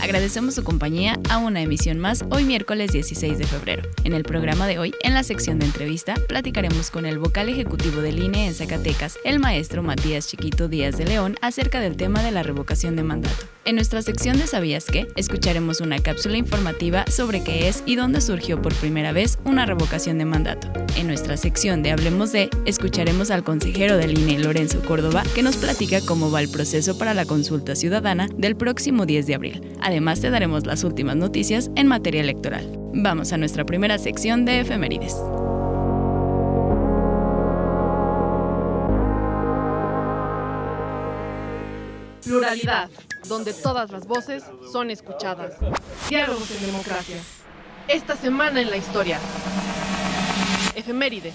Agradecemos su compañía a una emisión más hoy miércoles 16 de febrero. En el programa de hoy, en la sección de entrevista, platicaremos con el vocal ejecutivo del INE en Zacatecas, el maestro Matías Chiquito Díaz de León, acerca del tema de la revocación de mandato. En nuestra sección de ¿Sabías qué? escucharemos una cápsula informativa sobre qué es y dónde surgió por primera vez una revocación de mandato. En nuestra sección de Hablemos de, escucharemos al consejero del INE, Lorenzo Córdoba, que nos platica cómo va el proceso para la consulta ciudadana del próximo 10 de abril. Además, te daremos las últimas noticias en materia electoral. Vamos a nuestra primera sección de efemérides. Pluralidad, donde todas las voces son escuchadas. Diálogos en democracia. Esta semana en la historia. Efemérides.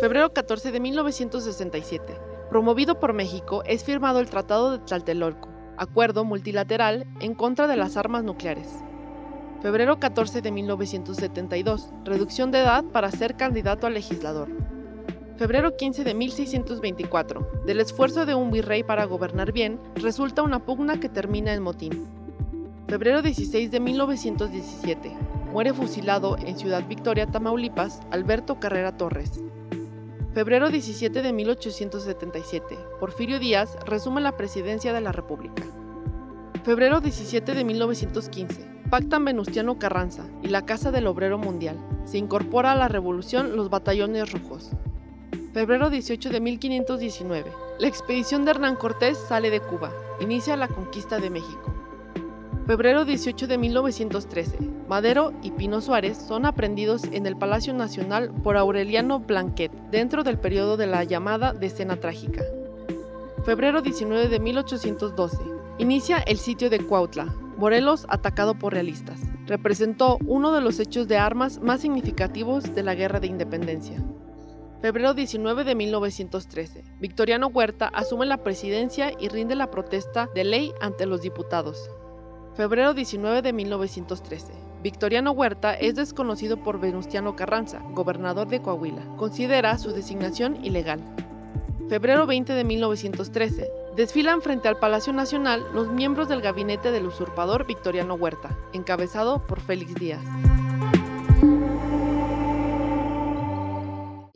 Febrero 14 de 1967. Promovido por México, es firmado el Tratado de Tlatelolco, acuerdo multilateral en contra de las armas nucleares. Febrero 14 de 1972. Reducción de edad para ser candidato a legislador. Febrero 15 de 1624. Del esfuerzo de un virrey para gobernar bien, resulta una pugna que termina en motín. Febrero 16 de 1917. Muere fusilado en Ciudad Victoria, Tamaulipas, Alberto Carrera Torres. Febrero 17 de 1877. Porfirio Díaz resume la presidencia de la República. Febrero 17 de 1915. Pactan Venustiano Carranza y la Casa del Obrero Mundial. Se incorpora a la revolución los batallones rojos. Febrero 18 de 1519. La expedición de Hernán Cortés sale de Cuba. Inicia la conquista de México. Febrero 18 de 1913. Madero y Pino Suárez son aprendidos en el Palacio Nacional por Aureliano Blanquet dentro del periodo de la llamada Decena Trágica. Febrero 19 de 1812. Inicia el sitio de Cuautla, Morelos atacado por realistas. Representó uno de los hechos de armas más significativos de la Guerra de Independencia. Febrero 19 de 1913. Victoriano Huerta asume la presidencia y rinde la protesta de ley ante los diputados. Febrero 19 de 1913. Victoriano Huerta es desconocido por Venustiano Carranza, gobernador de Coahuila. Considera su designación ilegal. Febrero 20 de 1913. Desfilan frente al Palacio Nacional los miembros del gabinete del usurpador Victoriano Huerta, encabezado por Félix Díaz.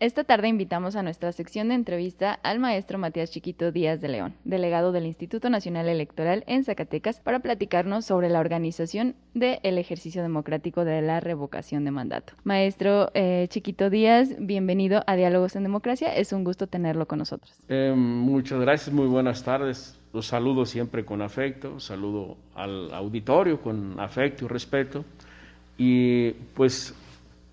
Esta tarde invitamos a nuestra sección de entrevista al maestro Matías Chiquito Díaz de León, delegado del Instituto Nacional Electoral en Zacatecas, para platicarnos sobre la organización del ejercicio democrático de la revocación de mandato. Maestro eh, Chiquito Díaz, bienvenido a Diálogos en Democracia. Es un gusto tenerlo con nosotros. Eh, muchas gracias, muy buenas tardes. Los saludo siempre con afecto, saludo al auditorio con afecto y respeto. Y pues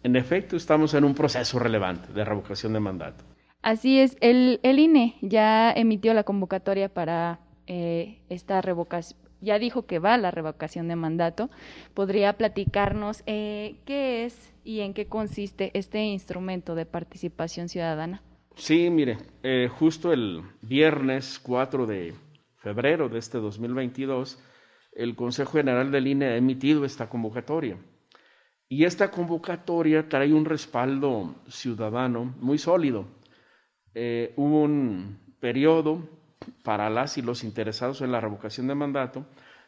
en efecto, estamos en un proceso relevante de revocación de mandato. Así es, el, el INE ya emitió la convocatoria para eh, esta revocación, ya dijo que va la revocación de mandato. ¿Podría platicarnos eh, qué es y en qué consiste este instrumento de participación ciudadana? Sí, mire, eh, justo el viernes 4 de febrero de este 2022, el Consejo General del INE ha emitido esta convocatoria. Y esta convocatoria trae un respaldo ciudadano muy sólido. Eh, hubo un periodo para las y los interesados en la revocación de mandato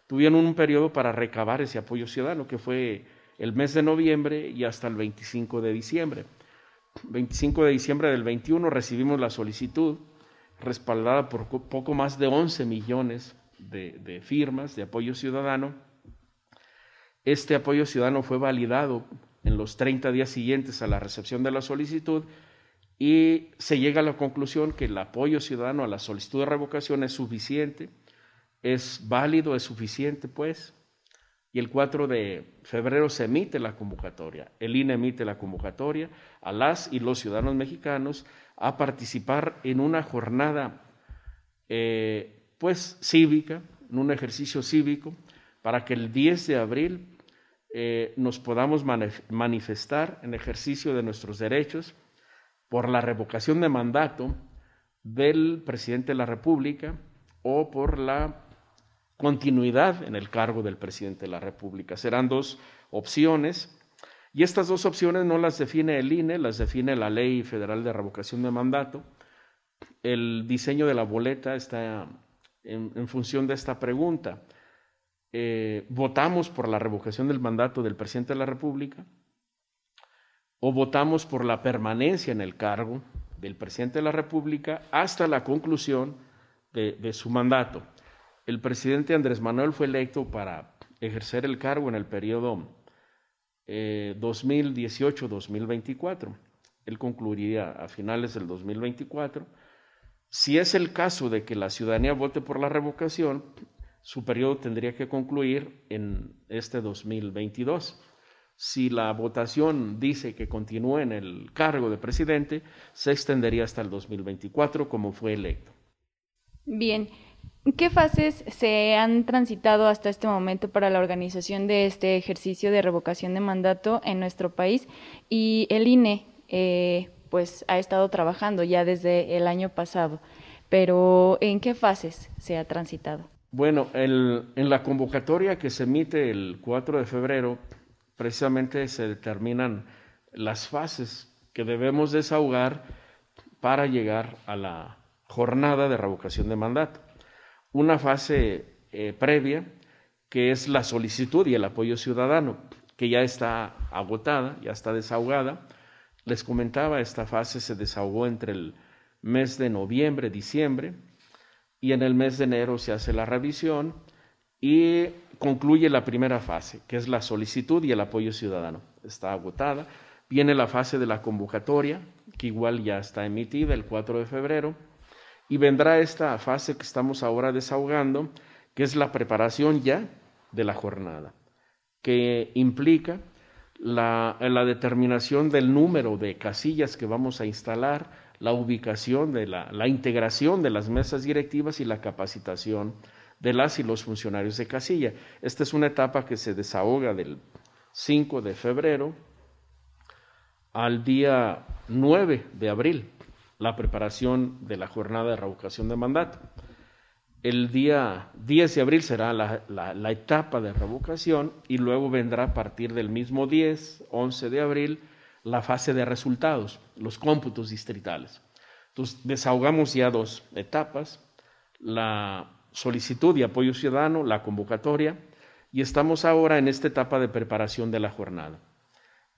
tuvieron un periodo para recabar ese apoyo ciudadano, que fue el mes de noviembre y hasta el 25 de diciembre. 25 de diciembre del 21 recibimos la solicitud respaldada por poco más de 11 millones de, de firmas de apoyo ciudadano. Este apoyo ciudadano fue validado en los 30 días siguientes a la recepción de la solicitud y se llega a la conclusión que el apoyo ciudadano a la solicitud de revocación es suficiente, es válido, es suficiente, pues, y el 4 de febrero se emite la convocatoria. El INE emite la convocatoria a las y los ciudadanos mexicanos a participar en una jornada, eh, pues, cívica, en un ejercicio cívico, para que el 10 de abril eh, nos podamos manifestar en ejercicio de nuestros derechos por la revocación de mandato del presidente de la República o por la continuidad en el cargo del presidente de la República. Serán dos opciones y estas dos opciones no las define el INE, las define la Ley Federal de Revocación de Mandato. El diseño de la boleta está en función de esta pregunta. Eh, votamos por la revocación del mandato del presidente de la República o votamos por la permanencia en el cargo del presidente de la República hasta la conclusión de, su mandato. El presidente Andrés Manuel fue electo para ejercer el cargo en el periodo 2018-2024. Eh, Él concluiría a finales del 2024. Si es el caso de que la ciudadanía vote por la revocación, su periodo tendría que concluir en este 2022. Si la votación dice que continúe en el cargo de presidente, se extendería hasta el 2024 como fue electo. Bien, ¿qué fases se han transitado hasta este momento para la organización de este ejercicio de revocación de mandato en nuestro país? Y el INE, eh, pues, ha estado trabajando ya desde el año pasado, pero ¿en qué fases se ha transitado? Bueno, en la convocatoria que se emite el 4 de febrero, precisamente se determinan las fases que debemos desahogar para llegar a la jornada de revocación de mandato. Una fase eh, previa, que es la solicitud y el apoyo ciudadano, que ya está agotada, ya está desahogada. Les comentaba, esta fase se desahogó entre el mes de noviembre, diciembre, y en el mes de enero se hace la revisión y concluye la primera fase, que es la solicitud y el apoyo ciudadano. Está agotada. Viene la fase de la convocatoria, que igual ya está emitida el 4 de febrero, y vendrá esta fase que estamos ahora desahogando, que es la preparación ya de la jornada, que implica la, la determinación del número de casillas que vamos a instalar, la ubicación de la, la integración de las mesas directivas y la capacitación de las y los funcionarios de casilla. Esta es una etapa que se desahoga del 5 de febrero al día 9 de abril, la preparación de la jornada de revocación de mandato. El día 10 de abril será la, la, la, etapa de revocación y luego vendrá a partir del mismo 10, 11 de abril, la fase de resultados, los cómputos distritales. Entonces, desahogamos ya dos etapas, la solicitud y apoyo ciudadano, la convocatoria, y estamos ahora en esta etapa de preparación de la jornada.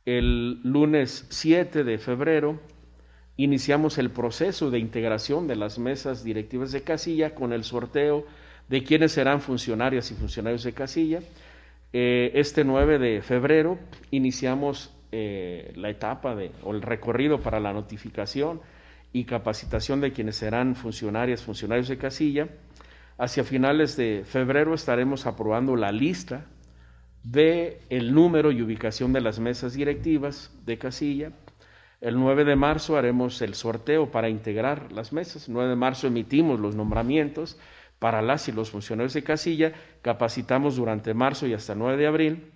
El lunes 7 de febrero iniciamos el proceso de integración de las mesas directivas de casilla con el sorteo de quiénes serán funcionarias y funcionarios de casilla. Eh, este 9 de febrero iniciamos eh, la etapa de, o el recorrido para la notificación y capacitación de quienes serán funcionarias, funcionarios de casilla. Hacia finales de febrero estaremos aprobando la lista de el número y ubicación de las mesas directivas de casilla. El 9 de marzo haremos el sorteo para integrar las mesas. El 9 de marzo emitimos los nombramientos para las y los funcionarios de casilla. Capacitamos durante marzo y hasta el 9 de abril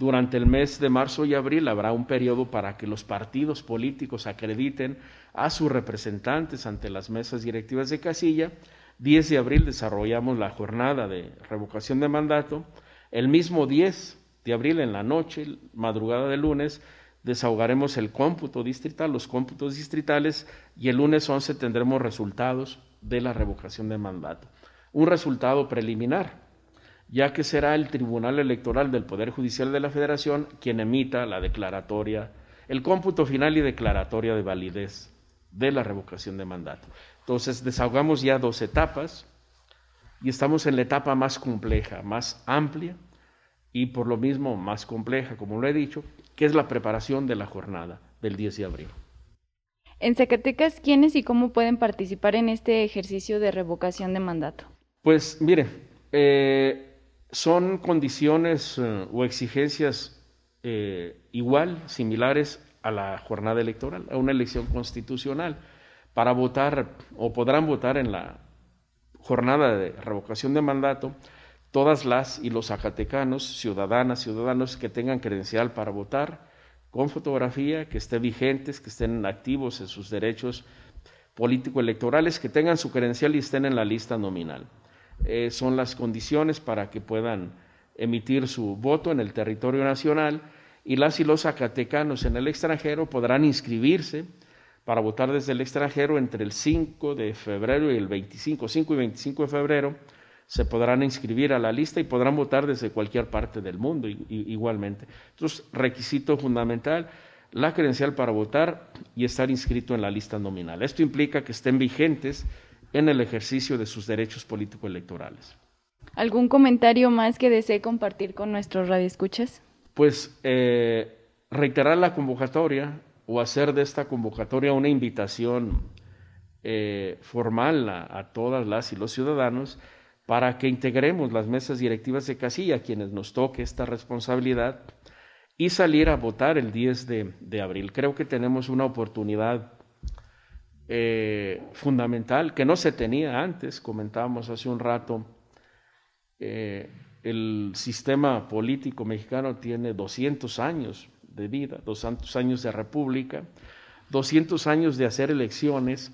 durante el mes de marzo y abril habrá un periodo para que los partidos políticos acrediten a sus representantes ante las mesas directivas de casilla. 10 de abril desarrollamos la jornada de revocación de mandato. El mismo 10 de abril en la noche, madrugada de lunes, desahogaremos el cómputo distrital, los cómputos distritales, y el lunes 11 tendremos resultados de la revocación de mandato. Un resultado preliminar, ya que será el Tribunal Electoral del Poder Judicial de la Federación quien emita la declaratoria, el cómputo final y declaratoria de validez de la revocación de mandato. Entonces, desahogamos ya dos etapas y estamos en la etapa más compleja, más amplia y por lo mismo más compleja, como lo he dicho, que es la preparación de la jornada del 10 de abril. En Zacatecas, ¿quiénes y cómo pueden participar en este ejercicio de revocación de mandato? Pues mire, eh, son condiciones eh, o exigencias eh, igual, similares a la jornada electoral, a una elección constitucional. Para votar o podrán votar en la jornada de revocación de mandato todas las y los zacatecanos, ciudadanas, ciudadanos que tengan credencial para votar, con fotografía, que estén vigentes, que estén activos en sus derechos político-electorales, que tengan su credencial y estén en la lista nominal. Eh, son las condiciones para que puedan emitir su voto en el territorio nacional y las y los zacatecanos en el extranjero podrán inscribirse para votar desde el extranjero entre el 5 de febrero y el 25, 5 y 25 de febrero se podrán inscribir a la lista y podrán votar desde cualquier parte del mundo igualmente. Entonces, requisito fundamental, la credencial para votar y estar inscrito en la lista nominal. Esto implica que estén vigentes en el ejercicio de sus derechos político-electorales. ¿Algún comentario más que desee compartir con nuestros radioescuchas? Pues eh, reiterar la convocatoria o hacer de esta convocatoria una invitación eh, formal a todas las y los ciudadanos para que integremos las mesas directivas de casilla, a quienes nos toque esta responsabilidad, y salir a votar el 10 de, abril. Creo que tenemos una oportunidad eh, fundamental que no se tenía antes, comentábamos hace un rato, eh, el sistema político mexicano tiene 200 años de vida, 200 años de república, 200 años de hacer elecciones,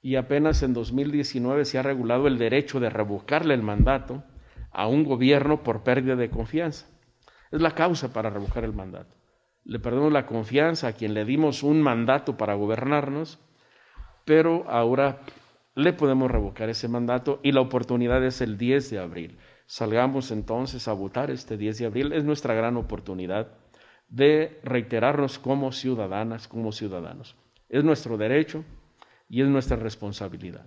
y apenas en 2019 se ha regulado el derecho de revocarle el mandato a un gobierno por pérdida de confianza. Es la causa para revocar el mandato. Le perdemos la confianza a quien le dimos un mandato para gobernarnos, pero ahora le podemos revocar ese mandato y la oportunidad es el 10 de abril. Salgamos entonces a votar este 10 de abril. Es nuestra gran oportunidad de reiterarnos como ciudadanas, como ciudadanos. Es nuestro derecho, y es nuestra responsabilidad.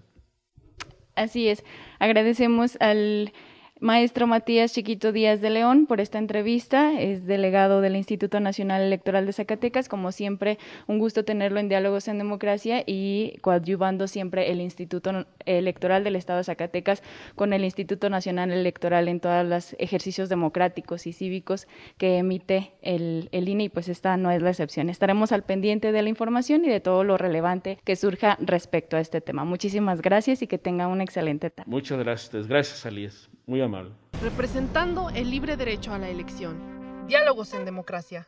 Así es. Agradecemos al Maestro Matías Chiquito Díaz de León por esta entrevista. Es delegado del Instituto Nacional Electoral de Zacatecas. Como siempre, un gusto tenerlo en Diálogos en Democracia y coadyuvando siempre el Instituto Electoral del Estado de Zacatecas con el Instituto Nacional Electoral en todos los ejercicios democráticos y cívicos que emite el, INE y pues esta no es la excepción. Estaremos al pendiente de la información y de todo lo relevante que surja respecto a este tema. Muchísimas gracias y que tenga una excelente tarde. Muchas gracias. Gracias, Alias. Muy amable. Representando el libre derecho a la elección. Diálogos en democracia.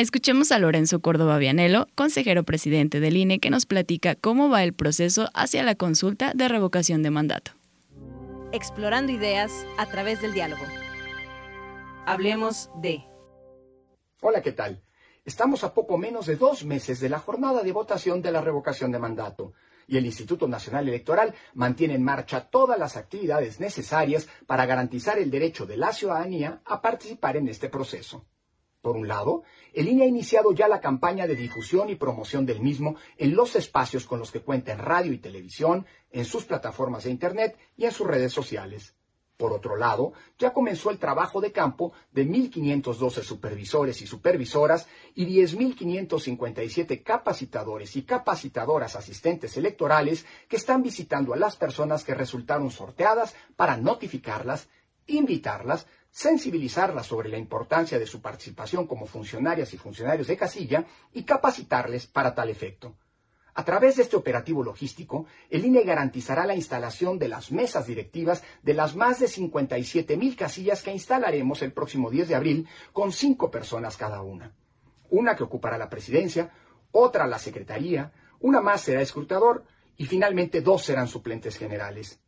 Escuchemos a Lorenzo Córdoba Vianelo, consejero presidente del INE, que nos platica cómo va el proceso hacia la consulta de revocación de mandato. Explorando ideas a través del diálogo. Hablemos de... Hola, ¿qué tal? Estamos a poco menos de dos meses de la jornada de votación de la revocación de mandato y el Instituto Nacional Electoral mantiene en marcha todas las actividades necesarias para garantizar el derecho de la ciudadanía a participar en este proceso. Por un lado, el INE ha iniciado ya la campaña de difusión y promoción del mismo en los espacios con los que cuenta en radio y televisión, en sus plataformas de Internet y en sus redes sociales. Por otro lado, ya comenzó el trabajo de campo de 1.512 supervisores y supervisoras y 10.557 capacitadores y capacitadoras asistentes electorales que están visitando a las personas que resultaron sorteadas para notificarlas, invitarlas, sensibilizarlas sobre la importancia de su participación como funcionarias y funcionarios de casilla y capacitarles para tal efecto. A través de este operativo logístico, el INE garantizará la instalación de las mesas directivas de las más de 57 mil casillas que instalaremos el próximo 10 de abril con cinco personas cada una. Una que ocupará la presidencia, otra la secretaría, una más será escrutador y finalmente dos serán suplentes generales.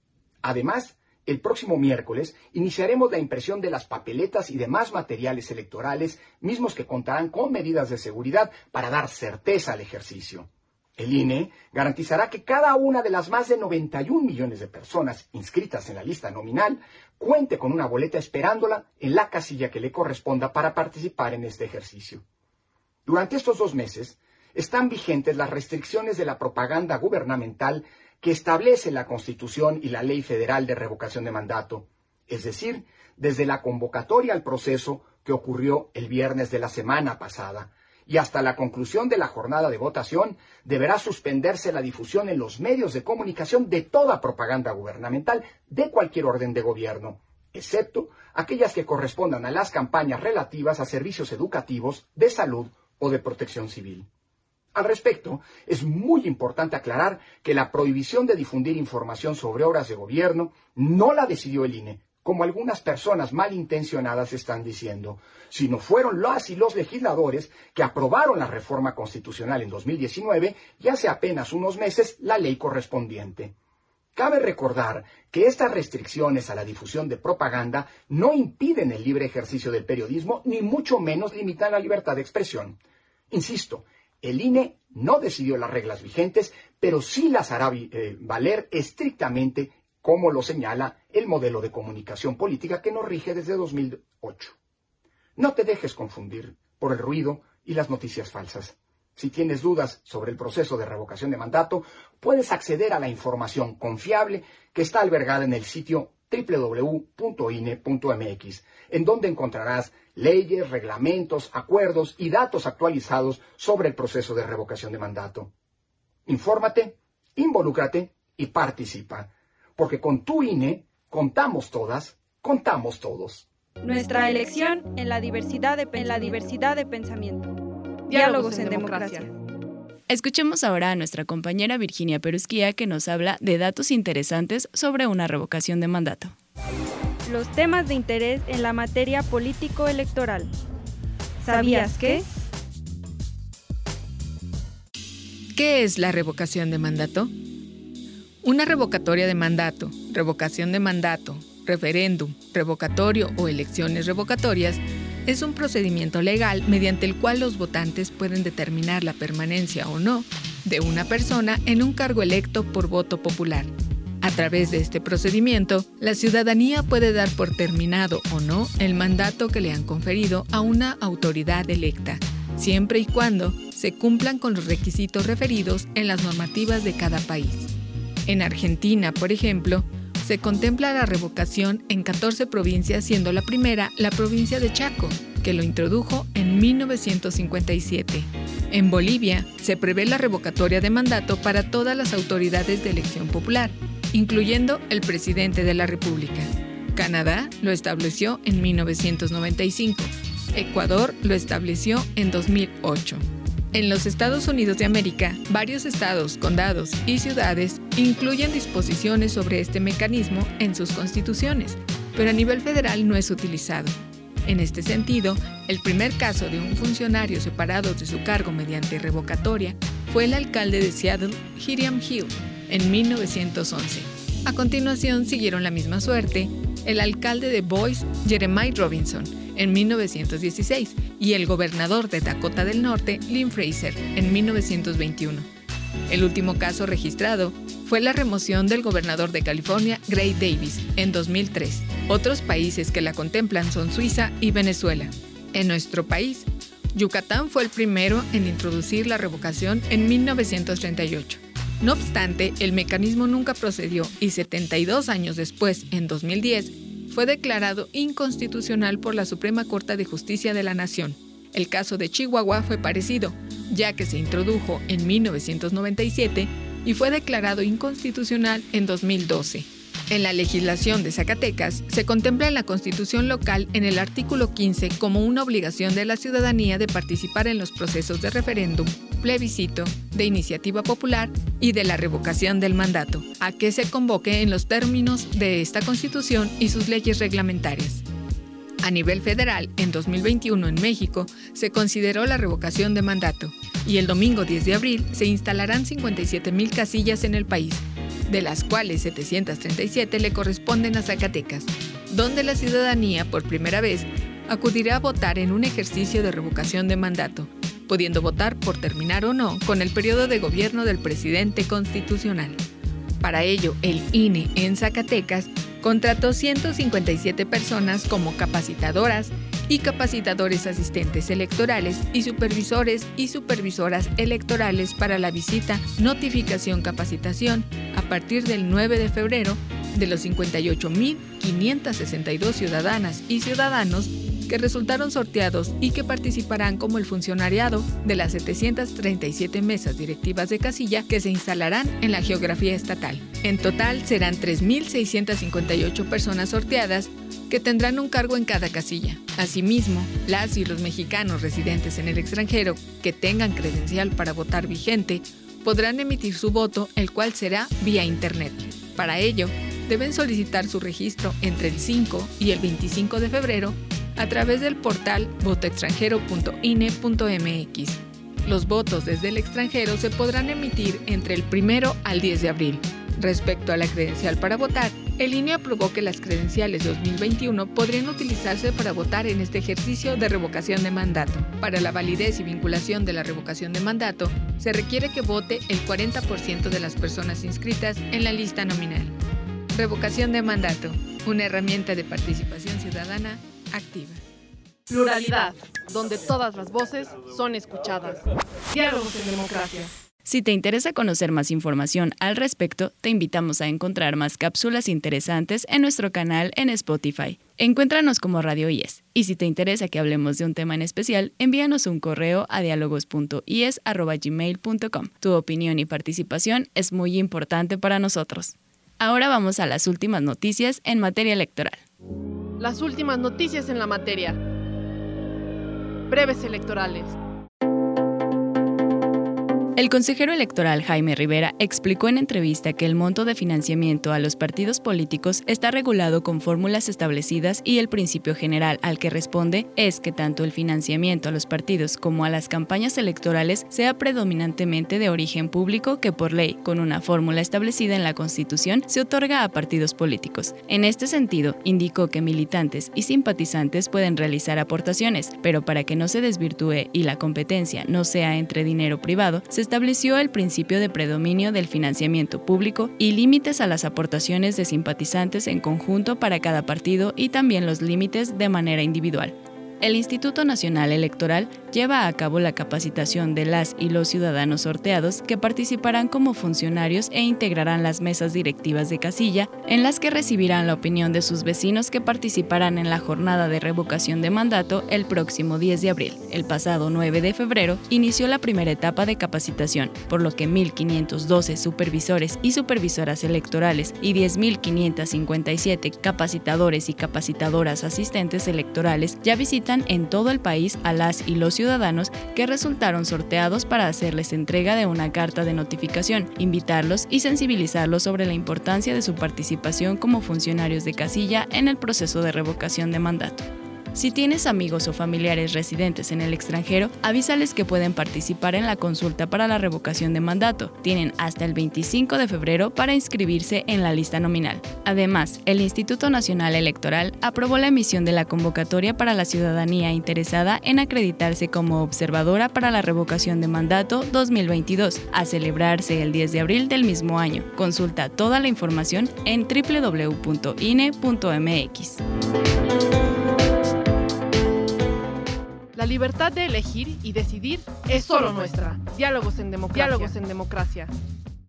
Además, el próximo miércoles iniciaremos la impresión de las papeletas y demás materiales electorales, mismos que contarán con medidas de seguridad para dar certeza al ejercicio. El INE garantizará que cada una de las más de 91 millones de personas inscritas en la lista nominal cuente con una boleta esperándola en la casilla que le corresponda para participar en este ejercicio. Durante estos dos meses están vigentes las restricciones de la propaganda gubernamental que establece la Constitución y la Ley Federal de Revocación de Mandato, es decir, desde la convocatoria al proceso que ocurrió el viernes de la semana pasada, y hasta la conclusión de la jornada de votación deberá suspenderse la difusión en los medios de comunicación de toda propaganda gubernamental de cualquier orden de gobierno, excepto aquellas que correspondan a las campañas relativas a servicios educativos, de salud o de protección civil. Al respecto, es muy importante aclarar que la prohibición de difundir información sobre obras de gobierno no la decidió el INE, como algunas personas malintencionadas están diciendo, sino fueron las y los legisladores que aprobaron la reforma constitucional en 2019 y hace apenas unos meses la ley correspondiente. Cabe recordar que estas restricciones a la difusión de propaganda no impiden el libre ejercicio del periodismo ni mucho menos limitan la libertad de expresión. Insisto, el INE no decidió las reglas vigentes, pero sí las hará eh, valer estrictamente como lo señala el modelo de comunicación política que nos rige desde 2008. No te dejes confundir por el ruido y las noticias falsas. Si tienes dudas sobre el proceso de revocación de mandato, puedes acceder a la información confiable que está albergada en el sitio www.ine.mx, en donde encontrarás leyes, reglamentos, acuerdos y datos actualizados sobre el proceso de revocación de mandato. Infórmate, involúcrate y participa porque con tu INE contamos todas, contamos todos. Nuestra elección en la diversidad de, en la diversidad de pensamiento. Diálogos, en, democracia. Escuchemos ahora a nuestra compañera Virginia Perusquía que nos habla de datos interesantes sobre una revocación de mandato. Los temas de interés en la materia político-electoral. ¿Sabías que? ¿Qué es la revocación de mandato? Una revocatoria de mandato, revocación de mandato, referéndum, revocatorio o elecciones revocatorias es un procedimiento legal mediante el cual los votantes pueden determinar la permanencia o no de una persona en un cargo electo por voto popular. A través de este procedimiento, la ciudadanía puede dar por terminado o no el mandato que le han conferido a una autoridad electa, siempre y cuando se cumplan con los requisitos referidos en las normativas de cada país. En Argentina, por ejemplo, se contempla la revocación en 14 provincias, siendo la primera la provincia de Chaco, que lo introdujo en 1957. En Bolivia se prevé la revocatoria de mandato para todas las autoridades de elección popular, incluyendo el presidente de la República. Canadá lo estableció en 1995. Ecuador lo estableció en 2008. En los Estados Unidos de América, varios estados, condados y ciudades incluyen disposiciones sobre este mecanismo en sus constituciones, pero a nivel federal no es utilizado. En este sentido, el primer caso de un funcionario separado de su cargo mediante revocatoria fue el alcalde de Seattle, Hiram Hill, en 1911. A continuación siguieron la misma suerte el alcalde de Boise, Jeremiah Robinson, en 1916 y el gobernador de Dakota del Norte, Lynn Fraser, en 1921. El último caso registrado fue la remoción del gobernador de California, Gray Davis, en 2003. Otros países que la contemplan son Suiza y Venezuela. En nuestro país, Yucatán fue el primero en introducir la revocación en 1938. No obstante, el mecanismo nunca procedió y 72 años después, en 2010, fue declarado inconstitucional por la Suprema Corte de Justicia de la Nación. El caso de Chihuahua fue parecido, ya que se introdujo en 1997 y fue declarado inconstitucional en 2012. En la legislación de Zacatecas se contempla en la constitución local en el artículo 15 como una obligación de la ciudadanía de participar en los procesos de referéndum plebiscito, de iniciativa popular y de la revocación del mandato, a que se convoque en los términos de esta Constitución y sus leyes reglamentarias. A nivel federal, en 2021 en México, se consideró la revocación de mandato y el domingo 10 de abril se instalarán 57.000 casillas en el país, de las cuales 737 le corresponden a Zacatecas, donde la ciudadanía por primera vez acudirá a votar en un ejercicio de revocación de mandato, pudiendo votar por terminar o no con el periodo de gobierno del presidente constitucional. Para ello, el INE en Zacatecas contrató 157 personas como capacitadoras y capacitadores asistentes electorales y supervisores y supervisoras electorales para la visita Notificación Capacitación a partir del 9 de febrero de los 58.562 ciudadanas y ciudadanos que resultaron sorteados y que participarán como el funcionariado de las 737 mesas directivas de casilla que se instalarán en la geografía estatal. En total serán 3.658 personas sorteadas que tendrán un cargo en cada casilla. Asimismo, las y los mexicanos residentes en el extranjero que tengan credencial para votar vigente podrán emitir su voto, el cual será vía Internet. Para ello, deben solicitar su registro entre el 5 y el 25 de febrero a través del portal votoextranjero.ine.mx. Los votos desde el extranjero se podrán emitir entre el 1 al 10 de abril. Respecto a la credencial para votar, el INE aprobó que las credenciales 2021 podrían utilizarse para votar en este ejercicio de revocación de mandato. Para la validez y vinculación de la revocación de mandato, se requiere que vote el 40% de las personas inscritas en la lista nominal. Revocación de mandato, una herramienta de participación ciudadana activa. Pluralidad, donde todas las voces son escuchadas. Diálogos en democracia. Si te interesa conocer más información al respecto, te invitamos a encontrar más cápsulas interesantes en nuestro canal en Spotify. Encuéntranos como Radio IES. Y si te interesa que hablemos de un tema en especial, envíanos un correo a dialogos.ies.gmail.com. Tu opinión y participación es muy importante para nosotros. Ahora vamos a las últimas noticias en materia electoral. Las últimas noticias en la materia. Breves electorales. El consejero electoral Jaime Rivera explicó en entrevista que el monto de financiamiento a los partidos políticos está regulado con fórmulas establecidas y el principio general al que responde es que tanto el financiamiento a los partidos como a las campañas electorales sea predominantemente de origen público que por ley, con una fórmula establecida en la Constitución, se otorga a partidos políticos. En este sentido, indicó que militantes y simpatizantes pueden realizar aportaciones, pero para que no se desvirtúe y la competencia no sea entre dinero privado, se estableció el principio de predominio del financiamiento público y límites a las aportaciones de simpatizantes en conjunto para cada partido y también los límites de manera individual el Instituto Nacional Electoral lleva a cabo la capacitación de las y los ciudadanos sorteados que participarán como funcionarios e integrarán las mesas directivas de casilla, en las que recibirán la opinión de sus vecinos que participarán en la jornada de revocación de mandato el próximo 10 de abril. El pasado 9 de febrero inició la primera etapa de capacitación, por lo que 1.512 supervisores y supervisoras electorales y 10.557 capacitadores y capacitadoras asistentes electorales ya en todo el país a las y los ciudadanos que resultaron sorteados para hacerles entrega de una carta de notificación, invitarlos y sensibilizarlos sobre la importancia de su participación como funcionarios de casilla en el proceso de revocación de mandato. Si tienes amigos o familiares residentes en el extranjero, avísales que pueden participar en la consulta para la revocación de mandato. Tienen hasta el 25 de febrero para inscribirse en la lista nominal. Además, el Instituto Nacional Electoral aprobó la emisión de la convocatoria para la ciudadanía interesada en acreditarse como observadora para la revocación de mandato 2022, a celebrarse el 10 de abril del mismo año. Consulta toda la información en www.ine.mx. La libertad de elegir y decidir es solo nuestra. Diálogos en democracia. Diálogos en democracia.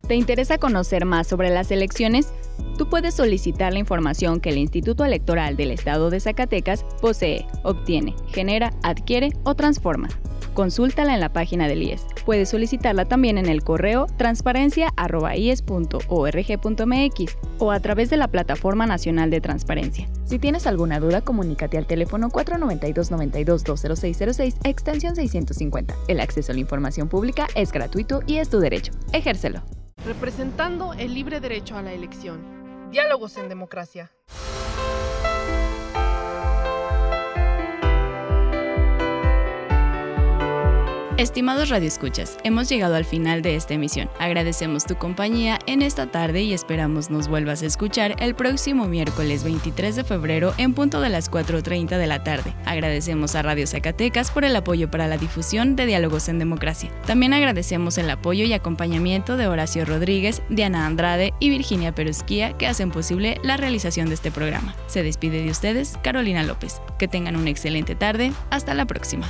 ¿Te interesa conocer más sobre las elecciones? Tú puedes solicitar la información que el Instituto Electoral del Estado de Zacatecas posee, obtiene, genera, adquiere o transforma. Consúltala en la página del IES. Puedes solicitarla también en el correo transparencia.ies.org.mx o a través de la Plataforma Nacional de Transparencia. Si tienes alguna duda, comunícate al teléfono 492-92-20606, extensión 650. El acceso a la información pública es gratuito y es tu derecho. Ejércelo. Representando el libre derecho a la elección. Diálogos en democracia. Estimados radioescuchas, hemos llegado al final de esta emisión. Agradecemos tu compañía en esta tarde y esperamos nos vuelvas a escuchar el próximo miércoles 23 de febrero en punto de las 4.30 de la tarde. Agradecemos a Radio Zacatecas por el apoyo para la difusión de Diálogos en Democracia. También agradecemos el apoyo y acompañamiento de Horacio Rodríguez, Diana Andrade y Virginia Perusquía que hacen posible la realización de este programa. Se despide de ustedes Carolina López. Que tengan una excelente tarde. Hasta la próxima.